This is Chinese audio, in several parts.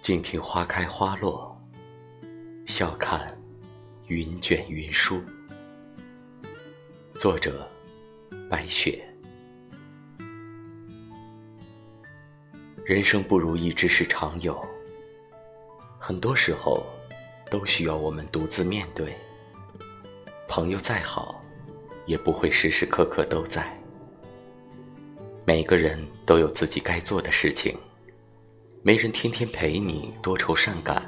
静听花开花落，笑看云卷云舒。作者：白雪。人生不如意之事常有，很多时候都需要我们独自面对。朋友再好，也不会时时刻刻都在。每个人都有自己该做的事情。没人天天陪你多愁善感，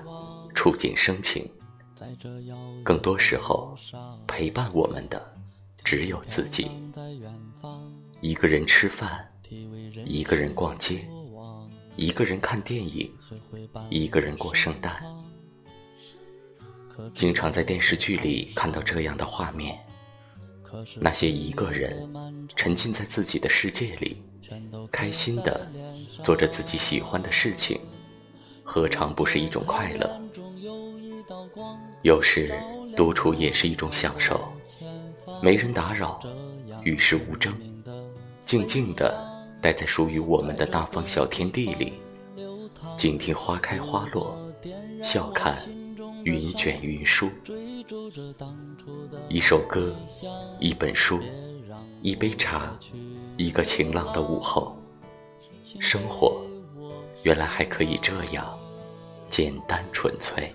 触景生情。更多时候，陪伴我们的只有自己。一个人吃饭，一个人逛街，一个人看电影，一个人过圣诞。经常在电视剧里看到这样的画面：那些一个人沉浸在自己的世界里。开心的做着自己喜欢的事情，何尝不是一种快乐？有时独处也是一种享受，没人打扰，与世无争，静静的待在属于我们的大方小天地里，静听花开花落，笑看云卷云舒。一首歌，一本书，一杯茶。一个晴朗的午后，生活原来还可以这样简单纯粹。